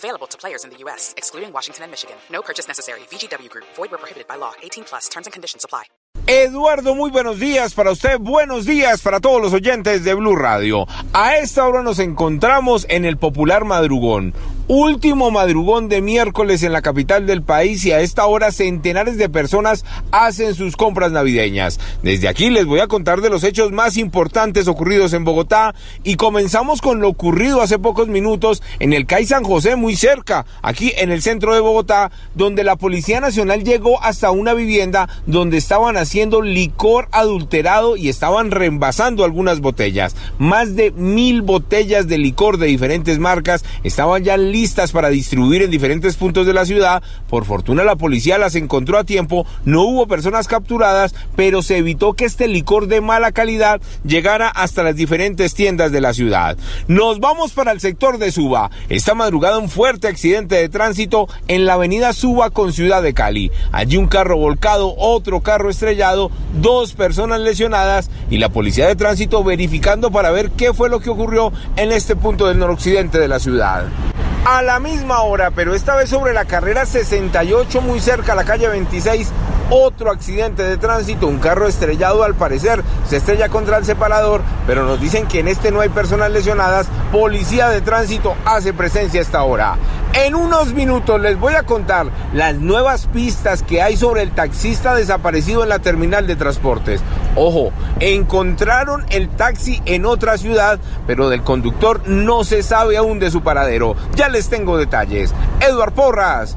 Available to players in the U.S., excluding Washington and Michigan. No purchase necessary. VGW Group. Void where prohibited by law. 18 plus. Terms and conditions apply. Eduardo, muy buenos días para usted, buenos días para todos los oyentes de Blue Radio. A esta hora nos encontramos en el popular madrugón, último madrugón de miércoles en la capital del país y a esta hora centenares de personas hacen sus compras navideñas. Desde aquí les voy a contar de los hechos más importantes ocurridos en Bogotá y comenzamos con lo ocurrido hace pocos minutos en el CAI San José, muy cerca, aquí en el centro de Bogotá, donde la Policía Nacional llegó hasta una vivienda donde estaban haciendo licor adulterado y estaban reembasando algunas botellas. Más de mil botellas de licor de diferentes marcas estaban ya listas listas para distribuir en diferentes puntos de la ciudad. Por fortuna la policía las encontró a tiempo, no hubo personas capturadas, pero se evitó que este licor de mala calidad llegara hasta las diferentes tiendas de la ciudad. Nos vamos para el sector de Suba. Esta madrugada un fuerte accidente de tránsito en la avenida Suba con Ciudad de Cali. Allí un carro volcado, otro carro estrellado, dos personas lesionadas y la policía de tránsito verificando para ver qué fue lo que ocurrió en este punto del noroccidente de la ciudad a la misma hora, pero esta vez sobre la carrera 68 muy cerca a la calle 26 otro accidente de tránsito, un carro estrellado al parecer se estrella contra el separador, pero nos dicen que en este no hay personas lesionadas. Policía de tránsito hace presencia a esta hora. En unos minutos les voy a contar las nuevas pistas que hay sobre el taxista desaparecido en la terminal de transportes. Ojo, encontraron el taxi en otra ciudad, pero del conductor no se sabe aún de su paradero. Ya les tengo detalles. Eduard Porras,